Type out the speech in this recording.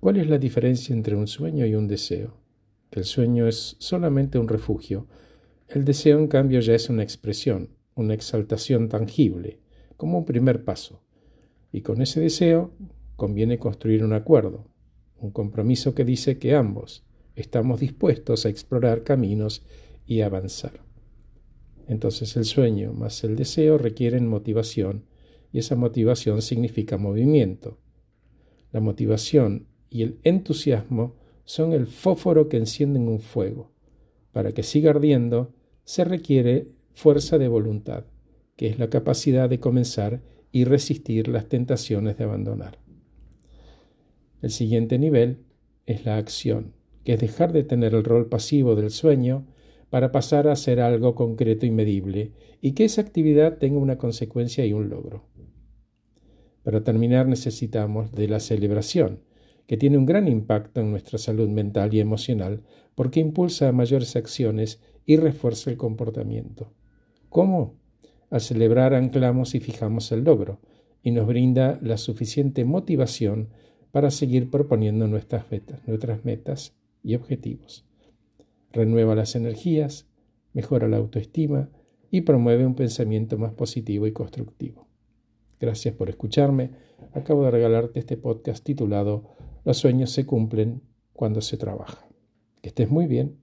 ¿Cuál es la diferencia entre un sueño y un deseo? El sueño es solamente un refugio, el deseo en cambio ya es una expresión, una exaltación tangible, como un primer paso. Y con ese deseo conviene construir un acuerdo, un compromiso que dice que ambos estamos dispuestos a explorar caminos y avanzar. Entonces el sueño más el deseo requieren motivación y esa motivación significa movimiento. La motivación y el entusiasmo son el fósforo que encienden un fuego. Para que siga ardiendo se requiere fuerza de voluntad, que es la capacidad de comenzar y resistir las tentaciones de abandonar. El siguiente nivel es la acción, que es dejar de tener el rol pasivo del sueño para pasar a hacer algo concreto y medible, y que esa actividad tenga una consecuencia y un logro. Para terminar necesitamos de la celebración, que tiene un gran impacto en nuestra salud mental y emocional porque impulsa a mayores acciones y refuerza el comportamiento. ¿Cómo? Al celebrar anclamos y fijamos el logro y nos brinda la suficiente motivación para seguir proponiendo nuestras metas, nuestras metas y objetivos. Renueva las energías, mejora la autoestima y promueve un pensamiento más positivo y constructivo. Gracias por escucharme. Acabo de regalarte este podcast titulado Los sueños se cumplen cuando se trabaja. Que estés muy bien.